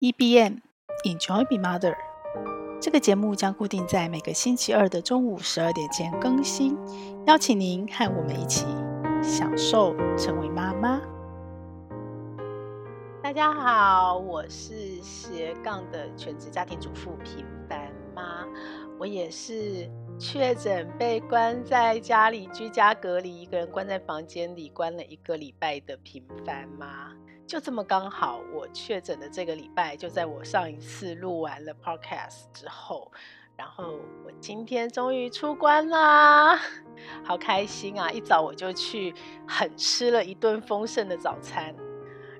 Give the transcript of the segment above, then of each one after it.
EBM Enjoy Be Mother，这个节目将固定在每个星期二的中午十二点前更新，邀请您和我们一起享受成为妈妈。大家好，我是斜杠的全职家庭主妇平凡妈，我也是确诊被关在家里居家隔离，一个人关在房间里关了一个礼拜的平凡妈。就这么刚好，我确诊的这个礼拜就在我上一次录完了 podcast 之后，然后我今天终于出关啦，好开心啊！一早我就去狠吃了一顿丰盛的早餐，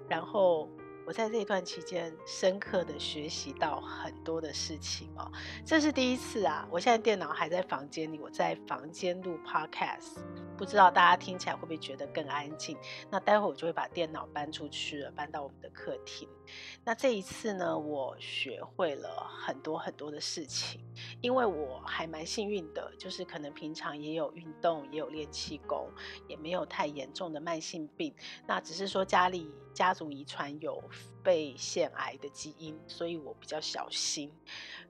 然后。我在这一段期间，深刻的学习到很多的事情哦。这是第一次啊！我现在电脑还在房间里，我在房间录 podcast，不知道大家听起来会不会觉得更安静？那待会我就会把电脑搬出去了，搬到我们的客厅。那这一次呢，我学会了很多很多的事情，因为我还蛮幸运的，就是可能平常也有运动，也有练气功，也没有太严重的慢性病。那只是说家里。家族遗传有肺腺癌的基因，所以我比较小心。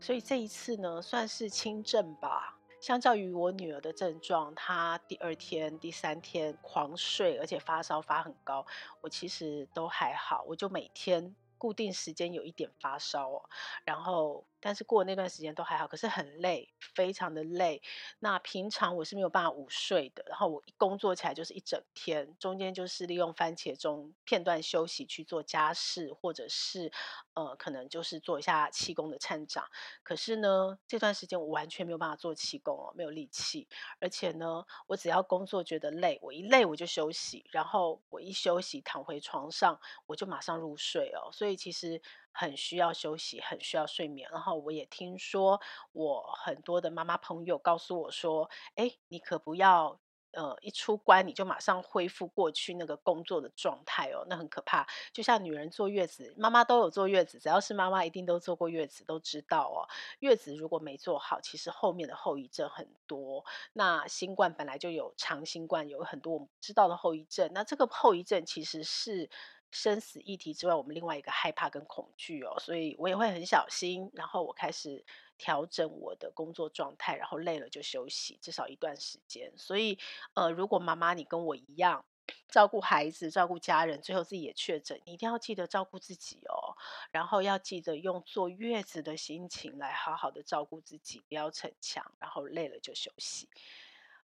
所以这一次呢，算是轻症吧。相较于我女儿的症状，她第二天、第三天狂睡，而且发烧发很高，我其实都还好。我就每天固定时间有一点发烧，然后。但是过那段时间都还好，可是很累，非常的累。那平常我是没有办法午睡的，然后我一工作起来就是一整天，中间就是利用番茄钟片段休息去做家事，或者是呃可能就是做一下气功的忏掌。可是呢，这段时间我完全没有办法做气功哦，没有力气。而且呢，我只要工作觉得累，我一累我就休息，然后我一休息躺回床上，我就马上入睡哦。所以其实。很需要休息，很需要睡眠。然后我也听说，我很多的妈妈朋友告诉我说：“哎，你可不要，呃，一出关你就马上恢复过去那个工作的状态哦，那很可怕。就像女人坐月子，妈妈都有坐月子，只要是妈妈一定都坐过月子，都知道哦。月子如果没做好，其实后面的后遗症很多。那新冠本来就有长新冠，有很多我们知道的后遗症。那这个后遗症其实是。”生死议题之外，我们另外一个害怕跟恐惧哦，所以我也会很小心。然后我开始调整我的工作状态，然后累了就休息，至少一段时间。所以，呃，如果妈妈你跟我一样照顾孩子、照顾家人，最后自己也确诊，你一定要记得照顾自己哦。然后要记得用坐月子的心情来好好的照顾自己，不要逞强，然后累了就休息。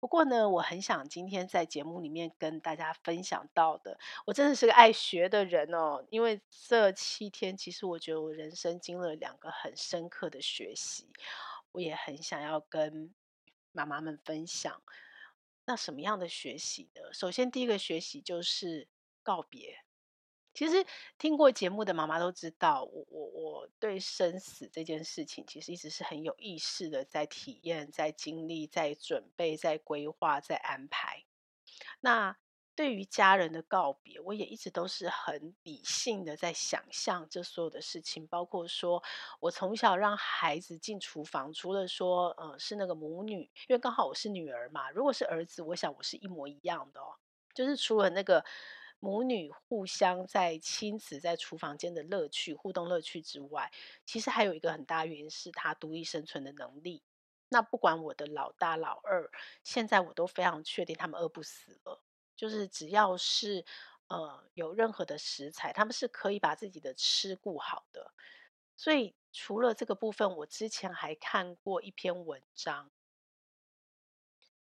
不过呢，我很想今天在节目里面跟大家分享到的，我真的是个爱学的人哦。因为这七天，其实我觉得我人生经历了两个很深刻的学习，我也很想要跟妈妈们分享。那什么样的学习呢？首先，第一个学习就是告别。其实听过节目的妈妈都知道，我我我对生死这件事情，其实一直是很有意识的，在体验、在经历、在准备、在规划、在安排。那对于家人的告别，我也一直都是很理性的在想象这所有的事情，包括说我从小让孩子进厨房，除了说呃是那个母女，因为刚好我是女儿嘛，如果是儿子，我想我是一模一样的哦，就是除了那个。母女互相在亲子在厨房间的乐趣、互动乐趣之外，其实还有一个很大原因是他独立生存的能力。那不管我的老大、老二，现在我都非常确定他们饿不死了。就是只要是呃有任何的食材，他们是可以把自己的吃顾好的。所以除了这个部分，我之前还看过一篇文章。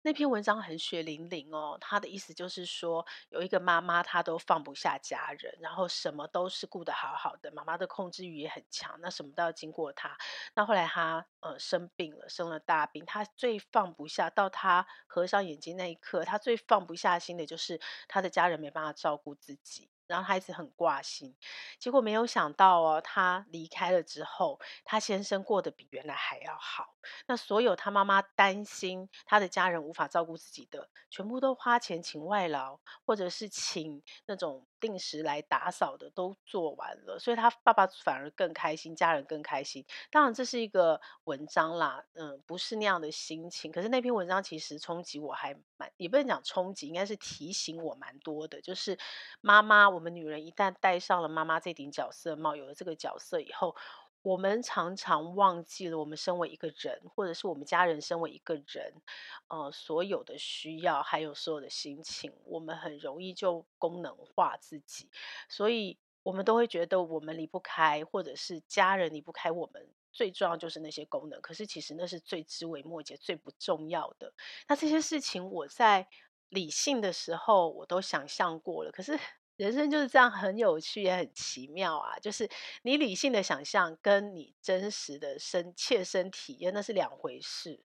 那篇文章很血淋淋哦，他的意思就是说，有一个妈妈，她都放不下家人，然后什么都是顾得好好的，妈妈的控制欲也很强，那什么都要经过她。那后来她呃生病了，生了大病，她最放不下，到她合上眼睛那一刻，她最放不下心的就是她的家人没办法照顾自己。然后她一直很挂心，结果没有想到哦，他离开了之后，他先生过得比原来还要好。那所有他妈妈担心他的家人无法照顾自己的，全部都花钱请外劳，或者是请那种定时来打扫的都做完了，所以他爸爸反而更开心，家人更开心。当然这是一个文章啦，嗯，不是那样的心情。可是那篇文章其实冲击我还蛮，也不能讲冲击，应该是提醒我蛮多的。就是妈妈，我们女人一旦戴上了妈妈这顶角色帽，有了这个角色以后。我们常常忘记了，我们身为一个人，或者是我们家人身为一个人，呃，所有的需要，还有所有的心情，我们很容易就功能化自己，所以我们都会觉得我们离不开，或者是家人离不开我们。最重要就是那些功能，可是其实那是最枝微末节、最不重要的。那这些事情，我在理性的时候，我都想象过了，可是。人生就是这样，很有趣也很奇妙啊！就是你理性的想象跟你真实的身切身体验那是两回事。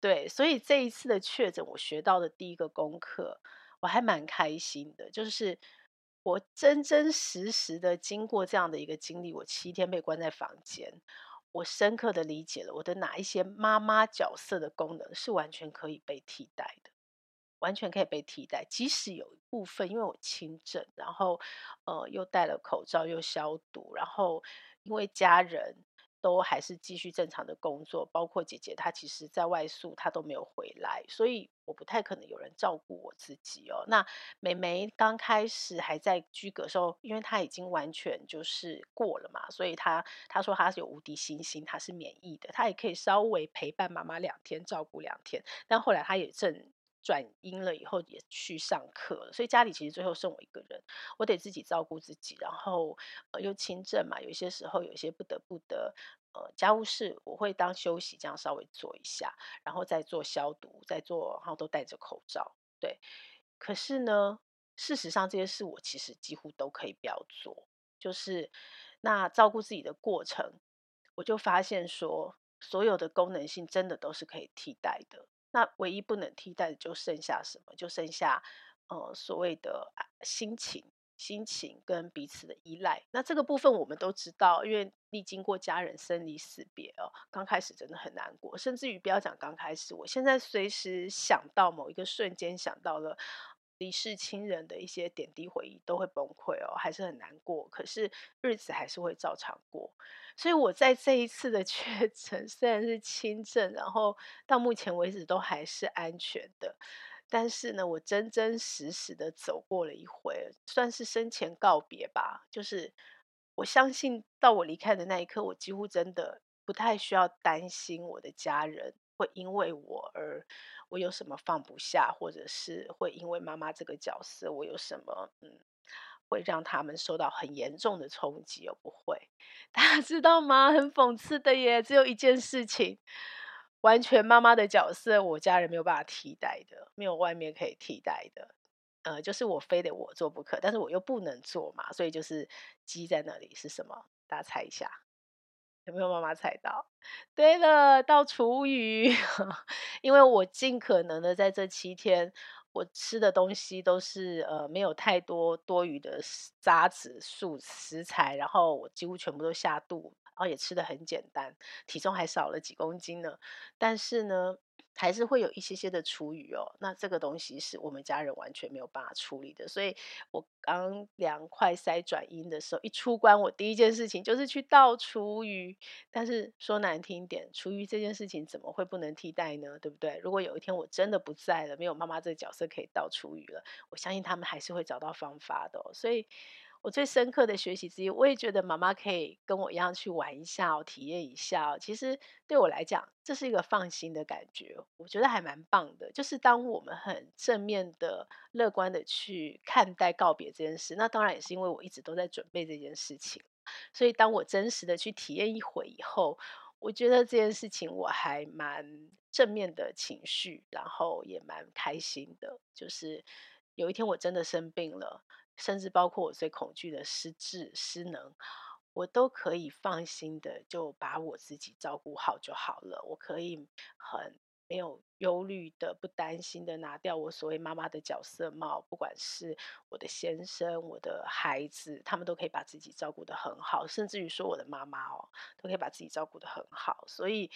对，所以这一次的确诊，我学到的第一个功课，我还蛮开心的。就是我真真实实的经过这样的一个经历，我七天被关在房间，我深刻的理解了我的哪一些妈妈角色的功能是完全可以被替代的。完全可以被替代，即使有一部分，因为我轻症，然后呃又戴了口罩又消毒，然后因为家人都还是继续正常的工作，包括姐姐她其实在外宿，她都没有回来，所以我不太可能有人照顾我自己哦。那妹妹刚开始还在居隔时候，因为她已经完全就是过了嘛，所以她她说她是有无敌星星，她是免疫的，她也可以稍微陪伴妈妈两天，照顾两天，但后来她也正。转阴了以后也去上课了，所以家里其实最后剩我一个人，我得自己照顾自己，然后呃又轻症嘛，有些时候有些不得不的呃家务事我会当休息这样稍微做一下，然后再做消毒，再做，然后都戴着口罩，对。可是呢，事实上这些事我其实几乎都可以不要做，就是那照顾自己的过程，我就发现说所有的功能性真的都是可以替代的。那唯一不能替代的就剩下什么？就剩下，呃，所谓的心情、心情跟彼此的依赖。那这个部分我们都知道，因为历经过家人生离死别哦，刚开始真的很难过，甚至于不要讲刚开始，我现在随时想到某一个瞬间，想到了。离世亲人的一些点滴回忆都会崩溃哦，还是很难过。可是日子还是会照常过。所以我在这一次的 确诊虽然是轻症，然后到目前为止都还是安全的。但是呢，我真真实实的走过了一回，算是生前告别吧。就是我相信到我离开的那一刻，我几乎真的不太需要担心我的家人。会因为我而我有什么放不下，或者是会因为妈妈这个角色，我有什么嗯，会让他们受到很严重的冲击？又不会，大家知道吗？很讽刺的耶，只有一件事情，完全妈妈的角色，我家人没有办法替代的，没有外面可以替代的，呃，就是我非得我做不可，但是我又不能做嘛，所以就是积在那里是什么？大家猜一下。有没有妈妈猜到？对了，到厨余，因为我尽可能的在这七天，我吃的东西都是呃没有太多多余的渣子素食材，然后我几乎全部都下肚，然后也吃的很简单，体重还少了几公斤呢。但是呢。还是会有一些些的厨余哦，那这个东西是我们家人完全没有办法处理的，所以我刚量快塞转阴的时候，一出关，我第一件事情就是去倒厨余。但是说难听点，厨余这件事情怎么会不能替代呢？对不对？如果有一天我真的不在了，没有妈妈这个角色可以倒厨余了，我相信他们还是会找到方法的。所以。我最深刻的学习之一，我也觉得妈妈可以跟我一样去玩一下哦，体验一下哦。其实对我来讲，这是一个放心的感觉，我觉得还蛮棒的。就是当我们很正面的、乐观的去看待告别这件事，那当然也是因为我一直都在准备这件事情。所以当我真实的去体验一回以后，我觉得这件事情我还蛮正面的情绪，然后也蛮开心的。就是有一天我真的生病了。甚至包括我最恐惧的失智失能，我都可以放心的就把我自己照顾好就好了。我可以很没有忧虑的、不担心的拿掉我所谓妈妈的角色帽，不管是我的先生、我的孩子，他们都可以把自己照顾得很好，甚至于说我的妈妈哦，都可以把自己照顾得很好。所以，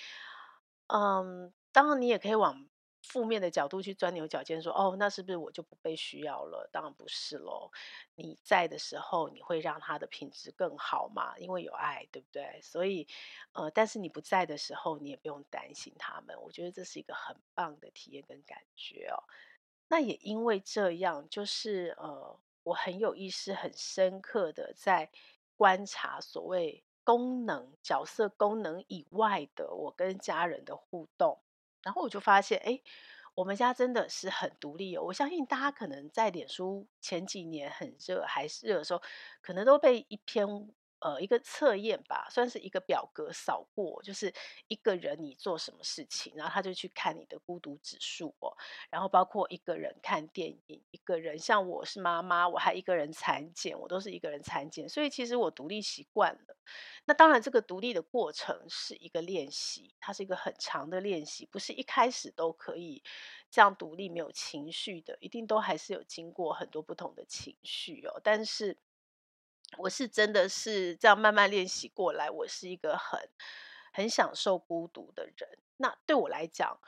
嗯，当然你也可以往负面的角度去钻牛角尖，说哦，那是不是我就不被需要了？当然不是喽。你在的时候，你会让他的品质更好嘛？因为有爱，对不对？所以，呃，但是你不在的时候，你也不用担心他们。我觉得这是一个很棒的体验跟感觉哦。那也因为这样，就是呃，我很有意识、很深刻的在观察所谓功能角色功能以外的我跟家人的互动。然后我就发现，哎，我们家真的是很独立。我相信大家可能在脸书前几年很热还是热的时候，可能都被一篇。呃，一个测验吧，算是一个表格扫过，就是一个人你做什么事情，然后他就去看你的孤独指数哦，然后包括一个人看电影，一个人像我是妈妈，我还一个人产检，我都是一个人产检，所以其实我独立习惯了。那当然，这个独立的过程是一个练习，它是一个很长的练习，不是一开始都可以这样独立没有情绪的，一定都还是有经过很多不同的情绪哦，但是。我是真的是这样慢慢练习过来，我是一个很很享受孤独的人。那对我来讲，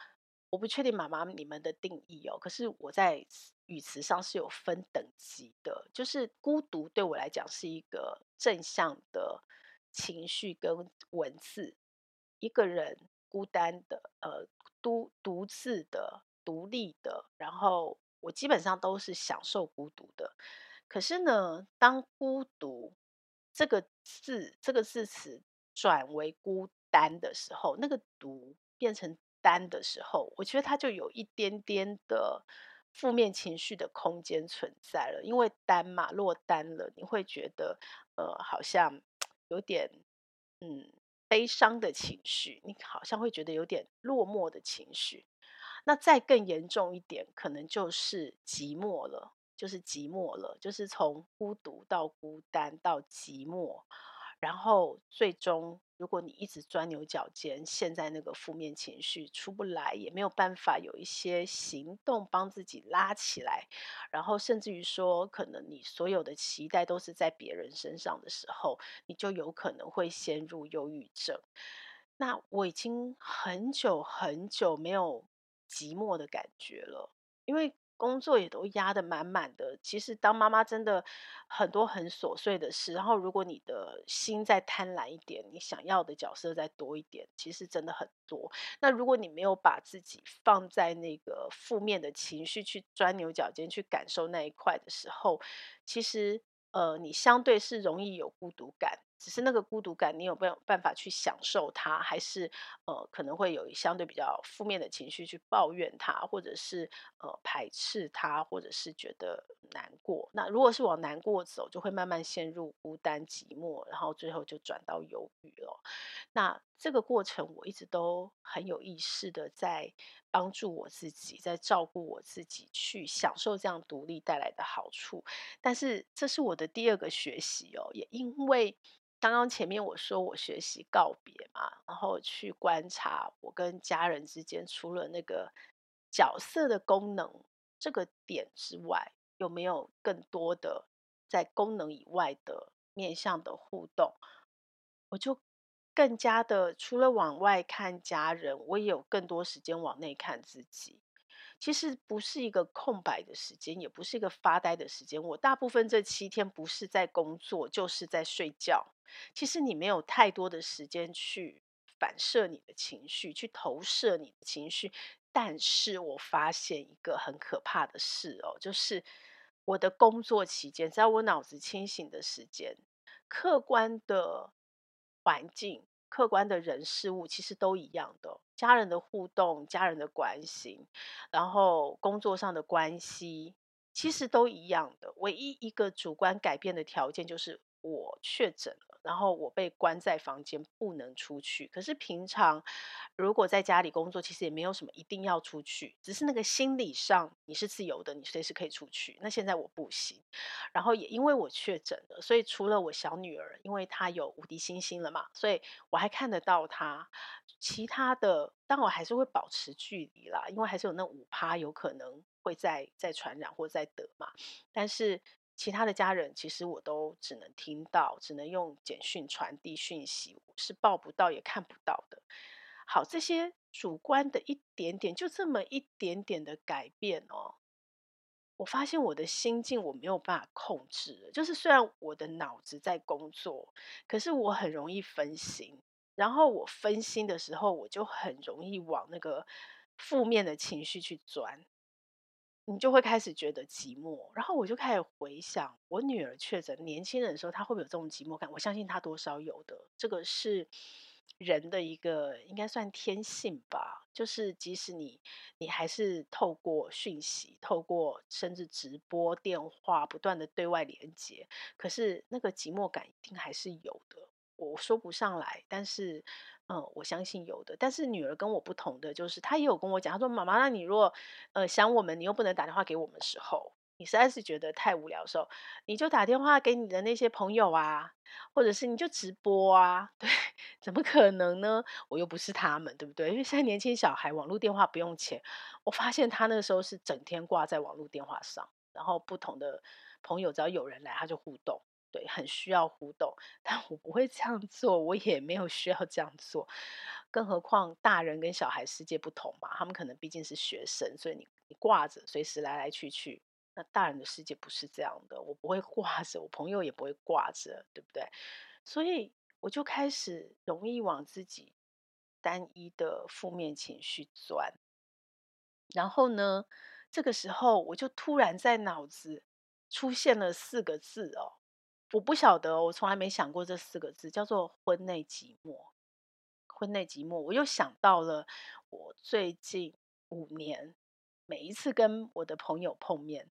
我不确定妈妈你们的定义哦，可是我在语词上是有分等级的，就是孤独对我来讲是一个正向的情绪跟文字，一个人孤单的，呃，独独自的、独立的，然后我基本上都是享受孤独的。可是呢，当孤独这个字、这个字词转为孤单的时候，那个独变成单的时候，我觉得它就有一点点的负面情绪的空间存在了。因为单嘛，落单了，你会觉得呃，好像 有点嗯悲伤的情绪，你好像会觉得有点落寞的情绪。那再更严重一点，可能就是寂寞了。就是寂寞了，就是从孤独到孤单到寂寞，然后最终，如果你一直钻牛角尖，陷在那个负面情绪出不来，也没有办法有一些行动帮自己拉起来，然后甚至于说，可能你所有的期待都是在别人身上的时候，你就有可能会陷入忧郁症。那我已经很久很久没有寂寞的感觉了，因为。工作也都压得满满的。其实当妈妈真的很多很琐碎的事，然后如果你的心再贪婪一点，你想要的角色再多一点，其实真的很多。那如果你没有把自己放在那个负面的情绪去钻牛角尖去感受那一块的时候，其实呃，你相对是容易有孤独感。只是那个孤独感，你有没有办法去享受它？还是呃，可能会有相对比较负面的情绪去抱怨它，或者是呃排斥它，或者是觉得难过。那如果是往难过走，就会慢慢陷入孤单寂寞，然后最后就转到忧郁了。那这个过程，我一直都很有意识的在帮助我自己，在照顾我自己，去享受这样独立带来的好处。但是这是我的第二个学习哦，也因为。刚刚前面我说我学习告别嘛，然后去观察我跟家人之间，除了那个角色的功能这个点之外，有没有更多的在功能以外的面向的互动？我就更加的除了往外看家人，我也有更多时间往内看自己。其实不是一个空白的时间，也不是一个发呆的时间。我大部分这七天不是在工作，就是在睡觉。其实你没有太多的时间去反射你的情绪，去投射你的情绪。但是我发现一个很可怕的事哦，就是我的工作期间，在我脑子清醒的时间，客观的环境。客观的人事物其实都一样的，家人的互动、家人的关心，然后工作上的关系，其实都一样的。唯一一个主观改变的条件就是我确诊了。然后我被关在房间，不能出去。可是平常如果在家里工作，其实也没有什么一定要出去，只是那个心理上你是自由的，你随时可以出去。那现在我不行。然后也因为我确诊了，所以除了我小女儿，因为她有无敌星星了嘛，所以我还看得到她。其他的，但我还是会保持距离啦，因为还是有那五趴有可能会再再传染或再得嘛。但是。其他的家人其实我都只能听到，只能用简讯传递讯息，是报不到也看不到的。好，这些主观的一点点，就这么一点点的改变哦，我发现我的心境我没有办法控制。就是虽然我的脑子在工作，可是我很容易分心。然后我分心的时候，我就很容易往那个负面的情绪去钻。你就会开始觉得寂寞，然后我就开始回想我女儿确诊年轻人的时候，她会不会有这种寂寞感？我相信她多少有的，这个是人的一个应该算天性吧。就是即使你你还是透过讯息、透过甚至直播电话不断的对外连接，可是那个寂寞感一定还是有的。我说不上来，但是。嗯，我相信有的，但是女儿跟我不同的就是，她也有跟我讲，她说：“妈妈，那你如果呃想我们，你又不能打电话给我们的时候，你实在是觉得太无聊的时候，你就打电话给你的那些朋友啊，或者是你就直播啊，对，怎么可能呢？我又不是他们，对不对？因为现在年轻小孩网络电话不用钱，我发现他那个时候是整天挂在网络电话上，然后不同的朋友只要有人来，他就互动。”对，很需要互动，但我不会这样做，我也没有需要这样做，更何况大人跟小孩世界不同嘛，他们可能毕竟是学生，所以你你挂着，随时来来去去。那大人的世界不是这样的，我不会挂着，我朋友也不会挂着，对不对？所以我就开始容易往自己单一的负面情绪钻，然后呢，这个时候我就突然在脑子出现了四个字哦。我不晓得，我从来没想过这四个字，叫做婚内寂寞。婚内寂寞，我又想到了我最近五年，每一次跟我的朋友碰面，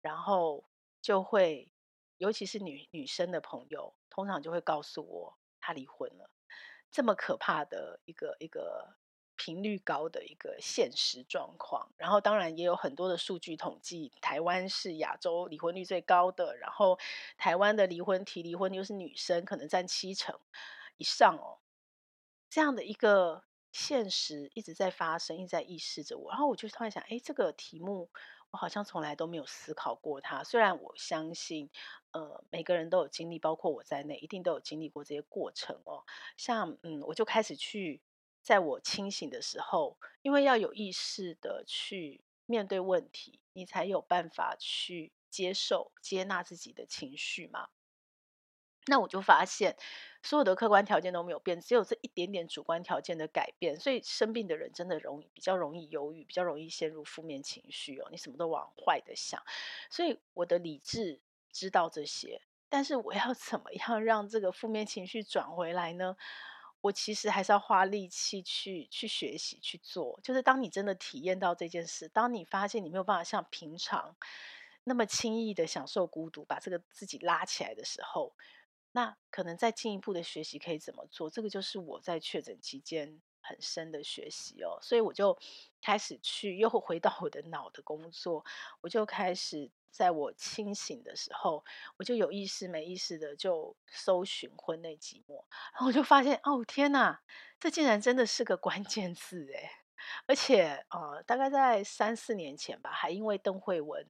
然后就会，尤其是女女生的朋友，通常就会告诉我她离婚了，这么可怕的一个一个。频率高的一个现实状况，然后当然也有很多的数据统计，台湾是亚洲离婚率最高的，然后台湾的离婚提离婚又是女生，可能占七成以上哦。这样的一个现实一直在发生，一直在意识着我，然后我就突然想，哎，这个题目我好像从来都没有思考过它。虽然我相信，呃，每个人都有经历，包括我在内，一定都有经历过这些过程哦。像嗯，我就开始去。在我清醒的时候，因为要有意识的去面对问题，你才有办法去接受、接纳自己的情绪嘛。那我就发现，所有的客观条件都没有变，只有这一点点主观条件的改变。所以生病的人真的容易比较容易忧郁，比较容易陷入负面情绪哦。你什么都往坏的想，所以我的理智知道这些，但是我要怎么样让这个负面情绪转回来呢？我其实还是要花力气去去学习去做，就是当你真的体验到这件事，当你发现你没有办法像平常那么轻易的享受孤独，把这个自己拉起来的时候，那可能再进一步的学习可以怎么做？这个就是我在确诊期间很深的学习哦，所以我就开始去又回到我的脑的工作，我就开始。在我清醒的时候，我就有意识没意识的就搜寻婚内寂寞，然后我就发现，哦天哪，这竟然真的是个关键字诶，而且呃，大概在三四年前吧，还因为邓惠文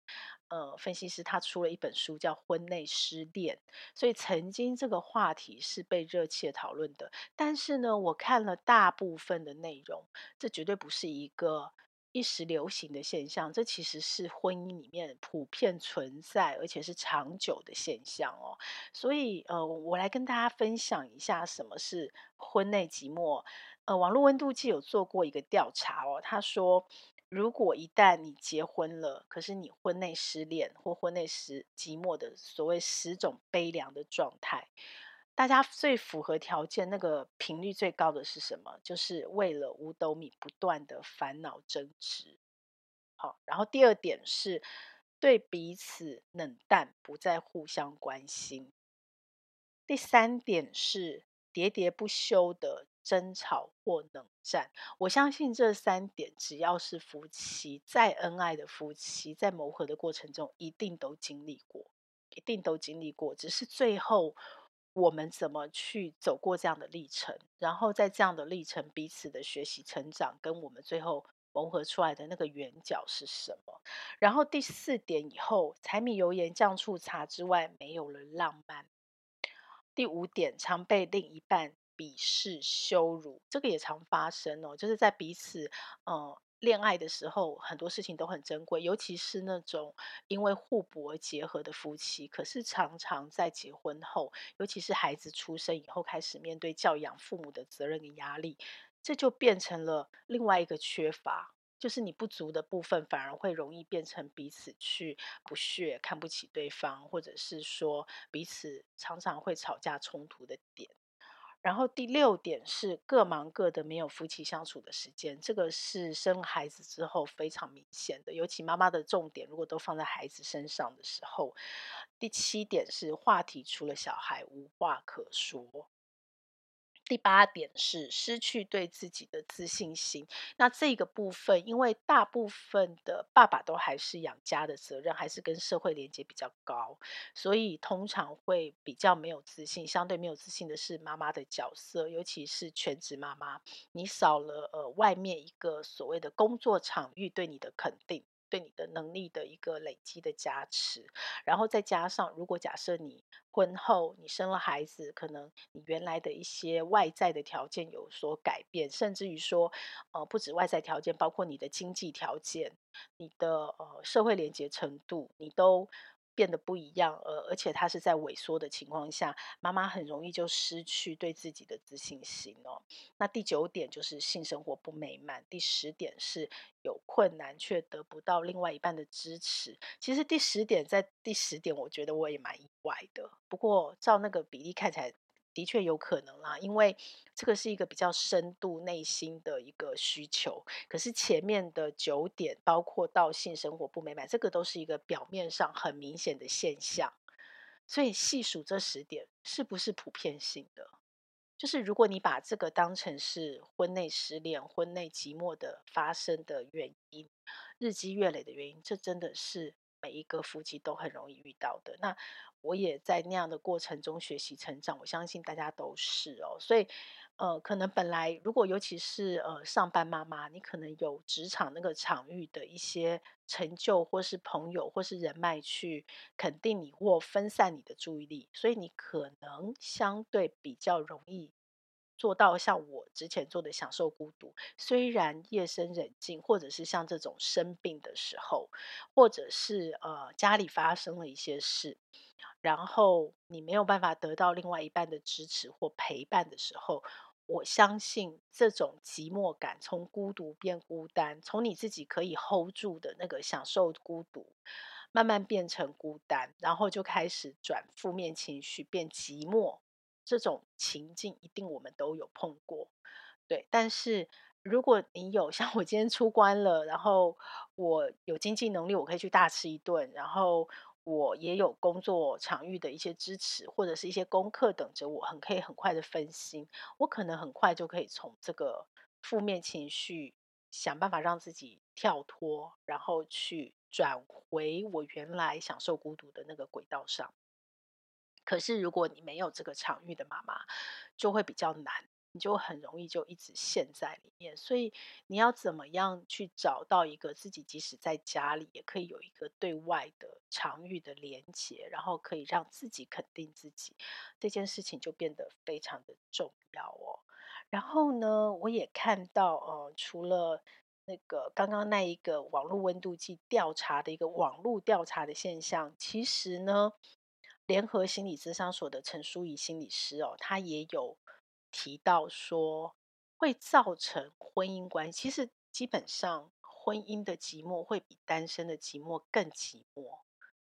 呃分析师他出了一本书叫《婚内失恋》，所以曾经这个话题是被热切讨论的。但是呢，我看了大部分的内容，这绝对不是一个。一时流行的现象，这其实是婚姻里面普遍存在，而且是长久的现象哦。所以，呃，我来跟大家分享一下什么是婚内寂寞。呃，网络温度计有做过一个调查哦，他说，如果一旦你结婚了，可是你婚内失恋或婚内失寂寞的所谓十种悲凉的状态。大家最符合条件，那个频率最高的是什么？就是为了五斗米不断的烦恼争执。好，然后第二点是对彼此冷淡，不再互相关心。第三点是喋喋不休的争吵或冷战。我相信这三点，只要是夫妻，再恩爱的夫妻，在磨合的过程中，一定都经历过，一定都经历过，只是最后。我们怎么去走过这样的历程？然后在这样的历程，彼此的学习成长，跟我们最后磨合出来的那个圆角是什么？然后第四点以后，柴米油盐酱醋茶之外，没有了浪漫。第五点，常被另一半鄙视、羞辱，这个也常发生哦。就是在彼此呃恋爱的时候，很多事情都很珍贵，尤其是那种因为互补而结合的夫妻。可是常常在结婚后，尤其是孩子出生以后，开始面对教养父母的责任跟压力，这就变成了另外一个缺乏。就是你不足的部分，反而会容易变成彼此去不屑、看不起对方，或者是说彼此常常会吵架冲突的点。然后第六点是各忙各的，没有夫妻相处的时间，这个是生孩子之后非常明显的，尤其妈妈的重点如果都放在孩子身上的时候。第七点是话题除了小孩无话可说。第八点是失去对自己的自信心。那这个部分，因为大部分的爸爸都还是养家的责任，还是跟社会连接比较高，所以通常会比较没有自信。相对没有自信的是妈妈的角色，尤其是全职妈妈，你少了呃外面一个所谓的工作场域对你的肯定。对你的能力的一个累积的加持，然后再加上，如果假设你婚后你生了孩子，可能你原来的一些外在的条件有所改变，甚至于说，呃，不止外在条件，包括你的经济条件、你的呃社会连接程度，你都。变得不一样，呃，而且他是在萎缩的情况下，妈妈很容易就失去对自己的自信心哦。那第九点就是性生活不美满，第十点是有困难却得不到另外一半的支持。其实第十点在第十点，我觉得我也蛮意外的。不过照那个比例看起来。的确有可能啦，因为这个是一个比较深度内心的一个需求。可是前面的九点，包括到性生活不美满，这个都是一个表面上很明显的现象。所以细数这十点，是不是普遍性的？就是如果你把这个当成是婚内失恋、婚内寂寞的发生的原因，日积月累的原因，这真的是每一个夫妻都很容易遇到的。那。我也在那样的过程中学习成长，我相信大家都是哦。所以，呃，可能本来如果尤其是呃上班妈妈，你可能有职场那个场域的一些成就，或是朋友，或是人脉去肯定你或分散你的注意力，所以你可能相对比较容易。做到像我之前做的享受孤独，虽然夜深人静，或者是像这种生病的时候，或者是呃家里发生了一些事，然后你没有办法得到另外一半的支持或陪伴的时候，我相信这种寂寞感从孤独变孤单，从你自己可以 hold 住的那个享受孤独，慢慢变成孤单，然后就开始转负面情绪变寂寞。这种情境一定我们都有碰过，对。但是如果你有 像我今天出关了，然后我有经济能力，我可以去大吃一顿，然后我也有工作场域的一些支持，或者是一些功课等着我，很可以很快的分心，我可能很快就可以从这个负面情绪想办法让自己跳脱，然后去转回我原来享受孤独的那个轨道上。可是，如果你没有这个场域的妈妈，就会比较难，你就很容易就一直陷在里面。所以，你要怎么样去找到一个自己，即使在家里也可以有一个对外的场域的连接，然后可以让自己肯定自己，这件事情就变得非常的重要哦。然后呢，我也看到，呃，除了那个刚刚那一个网络温度计调查的一个网络调查的现象，其实呢。联合心理咨商所的陈淑仪心理师哦，他也有提到说，会造成婚姻关系。其实基本上，婚姻的寂寞会比单身的寂寞更寂寞，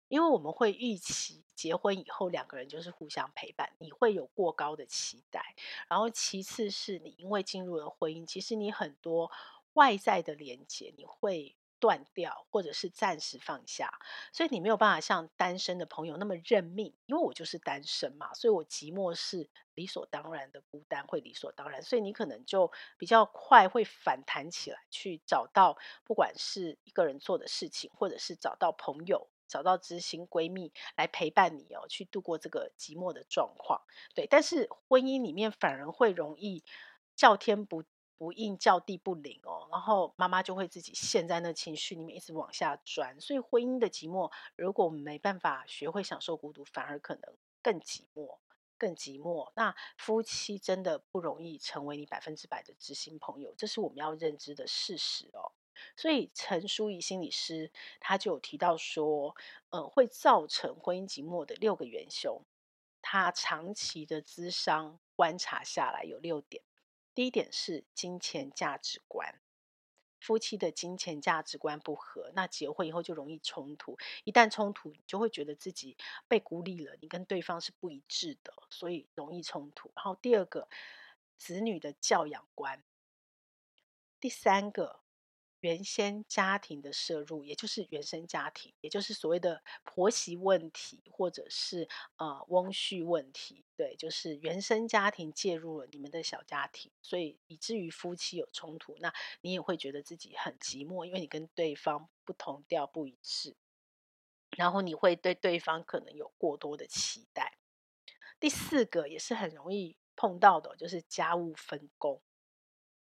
因为我们会预期结婚以后两个人就是互相陪伴，你会有过高的期待。然后其次是你因为进入了婚姻，其实你很多外在的连接你会。断掉，或者是暂时放下，所以你没有办法像单身的朋友那么认命，因为我就是单身嘛，所以我寂寞是理所当然的，孤单会理所当然，所以你可能就比较快会反弹起来，去找到不管是一个人做的事情，或者是找到朋友、找到知心闺蜜来陪伴你哦，去度过这个寂寞的状况。对，但是婚姻里面反而会容易叫天不不应叫地不灵哦，然后妈妈就会自己陷在那情绪里面一直往下钻，所以婚姻的寂寞，如果没办法学会享受孤独，反而可能更寂寞、更寂寞。那夫妻真的不容易成为你百分之百的知心朋友，这是我们要认知的事实哦。所以陈淑仪心理师他就有提到说，呃，会造成婚姻寂寞的六个元凶，他长期的咨商观察下来有六点。第一点是金钱价值观。夫妻的金钱价值观不合，那结婚以后就容易冲突。一旦冲突，你就会觉得自己被孤立了，你跟对方是不一致的，所以容易冲突。然后第二个，子女的教养观。第三个。原先家庭的摄入，也就是原生家庭，也就是所谓的婆媳问题，或者是呃翁婿问题，对，就是原生家庭介入了你们的小家庭，所以以至于夫妻有冲突，那你也会觉得自己很寂寞，因为你跟对方不同调不一致，然后你会对对方可能有过多的期待。第四个也是很容易碰到的，就是家务分工。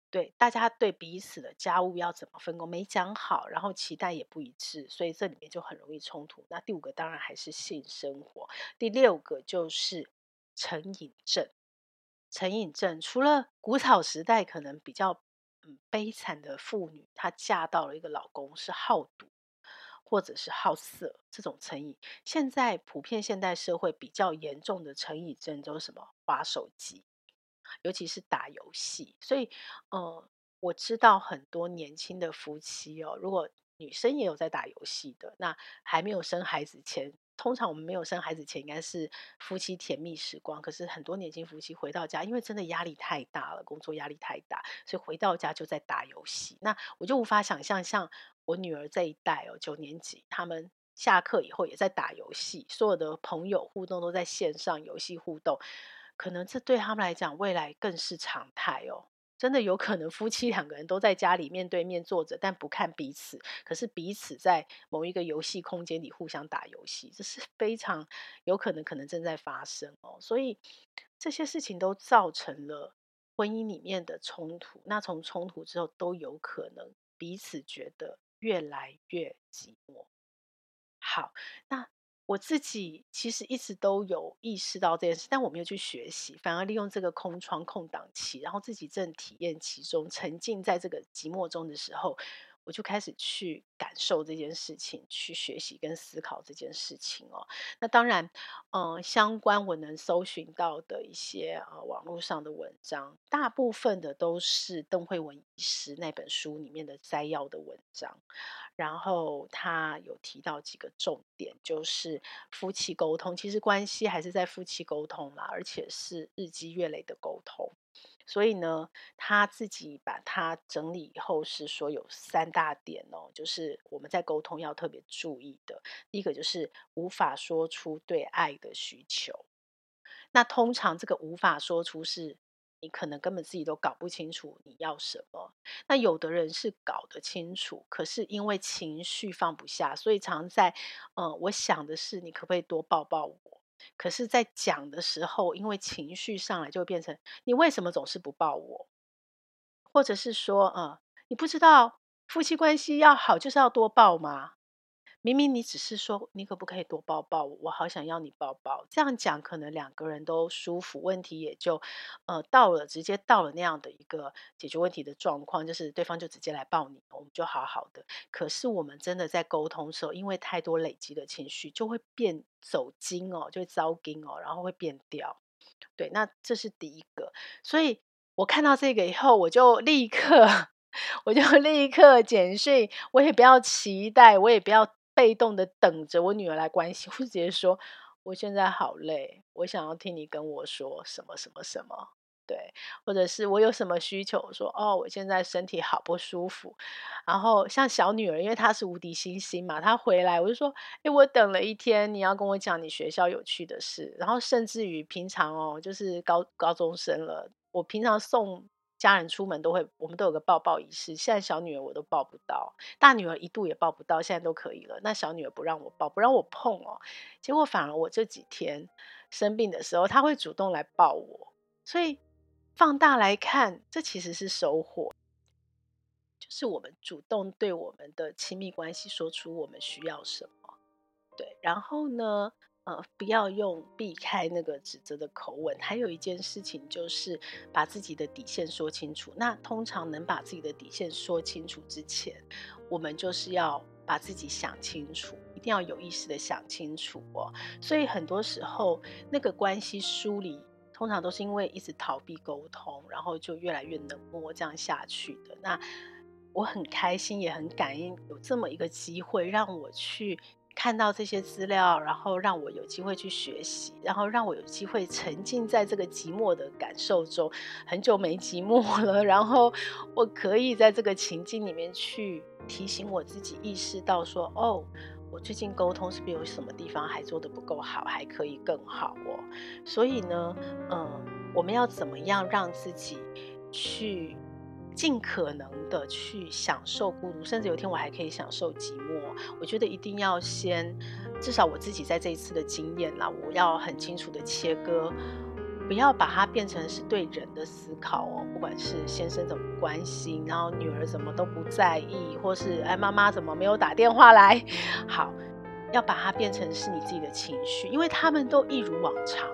对，大家对彼此的家务要怎么分工没讲好，然后期待也不一致，所以这里面就很容易冲突。那第五个当然还是性生活，第六个就是成瘾症。成瘾症除了古早时代可能比较嗯悲惨的妇女，她嫁到了一个老公是好赌或者是好色这种成瘾，现在普遍现代社会比较严重的成瘾症都是什么？滑手机。尤其是打游戏，所以，呃，我知道很多年轻的夫妻哦，如果女生也有在打游戏的，那还没有生孩子前，通常我们没有生孩子前应该是夫妻甜蜜时光。可是很多年轻夫妻回到家，因为真的压力太大了，工作压力太大，所以回到家就在打游戏。那我就无法想象，像我女儿这一代哦，九年级，他们下课以后也在打游戏，所有的朋友互动都在线上游戏互动。可能这对他们来讲，未来更是常态哦。真的有可能夫妻两个人都在家里面对面坐着，但不看彼此，可是彼此在某一个游戏空间里互相打游戏，这是非常有可能，可能正在发生哦。所以这些事情都造成了婚姻里面的冲突。那从冲突之后，都有可能彼此觉得越来越寂寞。好，那。我自己其实一直都有意识到这件事，但我没有去学习，反而利用这个空窗空档期，然后自己正体验其中，沉浸在这个寂寞中的时候，我就开始去感受这件事情，去学习跟思考这件事情哦。那当然，嗯、相关我能搜寻到的一些呃网络上的文章，大部分的都是邓惠文医师那本书里面的摘要的文章。然后他有提到几个重点，就是夫妻沟通，其实关系还是在夫妻沟通啦，而且是日积月累的沟通。所以呢，他自己把它整理以后是说有三大点哦，就是我们在沟通要特别注意的。第一个就是无法说出对爱的需求。那通常这个无法说出是，你可能根本自己都搞不清楚你要什么。那有的人是搞得清楚，可是因为情绪放不下，所以常在，嗯、我想的是你可不可以多抱抱我？可是，在讲的时候，因为情绪上来，就会变成你为什么总是不抱我？或者是说，嗯，你不知道夫妻关系要好就是要多抱吗？明明你只是说，你可不可以多抱抱我？我好想要你抱抱。这样讲可能两个人都舒服，问题也就呃到了，直接到了那样的一个解决问题的状况，就是对方就直接来抱你，我们就好好的。可是我们真的在沟通的时候，因为太多累积的情绪，就会变走筋哦，就会糟精哦，然后会变掉。对，那这是第一个。所以我看到这个以后，我就立刻，我就立刻简讯，我也不要期待，我也不要。被动的等着我女儿来关心，我直接说我现在好累，我想要听你跟我说什么什么什么，对，或者是我有什么需求，说哦，我现在身体好不舒服。然后像小女儿，因为她是无敌星星嘛，她回来我就说，诶，我等了一天，你要跟我讲你学校有趣的事。然后甚至于平常哦，就是高高中生了，我平常送。家人出门都会，我们都有个抱抱仪式。现在小女儿我都抱不到，大女儿一度也抱不到，现在都可以了。那小女儿不让我抱，不让我碰哦。结果反而我这几天生病的时候，她会主动来抱我。所以放大来看，这其实是收获，就是我们主动对我们的亲密关系说出我们需要什么。对，然后呢，呃，不要用避开那个指责的口吻。还有一件事情就是把自己的底线说清楚。那通常能把自己的底线说清楚之前，我们就是要把自己想清楚，一定要有意识的想清楚哦。所以很多时候那个关系梳理，通常都是因为一直逃避沟通，然后就越来越冷漠这样下去的。那我很开心，也很感恩有这么一个机会让我去。看到这些资料，然后让我有机会去学习，然后让我有机会沉浸在这个寂寞的感受中。很久没寂寞了，然后我可以在这个情境里面去提醒我自己，意识到说：哦，我最近沟通是不是有什么地方还做得不够好，还可以更好哦。所以呢，嗯，我们要怎么样让自己去？尽可能的去享受孤独，甚至有一天我还可以享受寂寞。我觉得一定要先，至少我自己在这一次的经验啦，我要很清楚的切割，不要把它变成是对人的思考哦。不管是先生怎么关心，然后女儿怎么都不在意，或是哎妈妈怎么没有打电话来，好，要把它变成是你自己的情绪，因为他们都一如往常。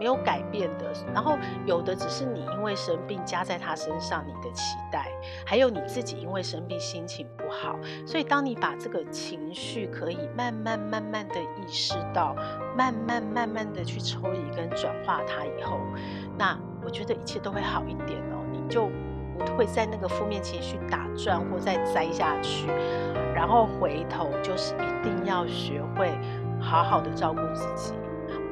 没有改变的，然后有的只是你因为生病加在他身上你的期待，还有你自己因为生病心情不好，所以当你把这个情绪可以慢慢慢慢的意识到，慢慢慢慢的去抽离跟转化它以后，那我觉得一切都会好一点哦，你就不会在那个负面情绪打转或再栽下去，然后回头就是一定要学会好好的照顾自己。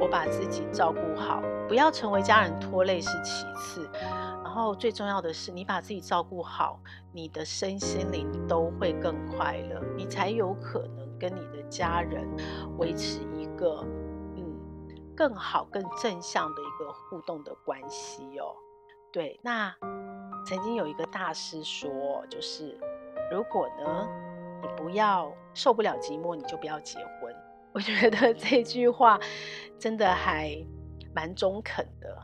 我把自己照顾好，不要成为家人拖累是其次，然后最重要的是，你把自己照顾好，你的身心灵都会更快乐，你才有可能跟你的家人维持一个嗯更好、更正向的一个互动的关系哦。对，那曾经有一个大师说，就是如果呢，你不要受不了寂寞，你就不要结婚。我觉得这句话真的还蛮中肯的，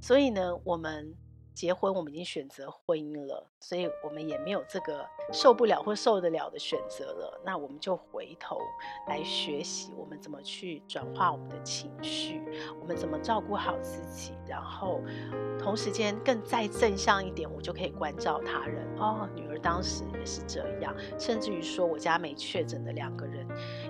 所以呢，我们。结婚，我们已经选择婚姻了，所以我们也没有这个受不了或受得了的选择了。那我们就回头来学习，我们怎么去转化我们的情绪，我们怎么照顾好自己，然后同时间更再正向一点，我就可以关照他人。哦，女儿当时也是这样，甚至于说我家没确诊的两个人，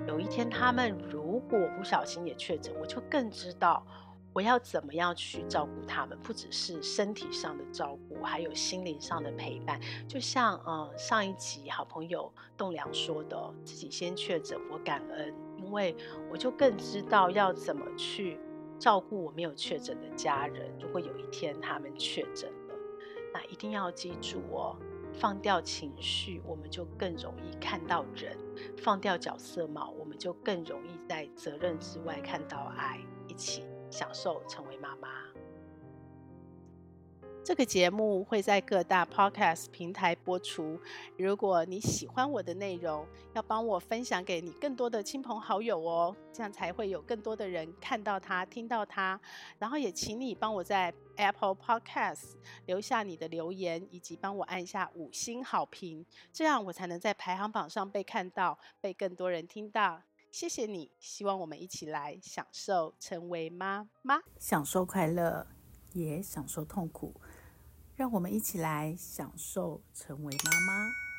有一天他们如果不小心也确诊，我就更知道。我要怎么样去照顾他们？不只是身体上的照顾，还有心灵上的陪伴。就像呃上一集好朋友栋梁说的，自己先确诊，我感恩，因为我就更知道要怎么去照顾我没有确诊的家人。如果有一天他们确诊了，那一定要记住哦，放掉情绪，我们就更容易看到人；放掉角色帽，我们就更容易在责任之外看到爱，一起。享受成为妈妈。这个节目会在各大 Podcast 平台播出。如果你喜欢我的内容，要帮我分享给你更多的亲朋好友哦，这样才会有更多的人看到它、听到它。然后也请你帮我在 Apple Podcast 留下你的留言，以及帮我按下五星好评，这样我才能在排行榜上被看到，被更多人听到。谢谢你，希望我们一起来享受成为妈妈，享受快乐，也享受痛苦，让我们一起来享受成为妈妈。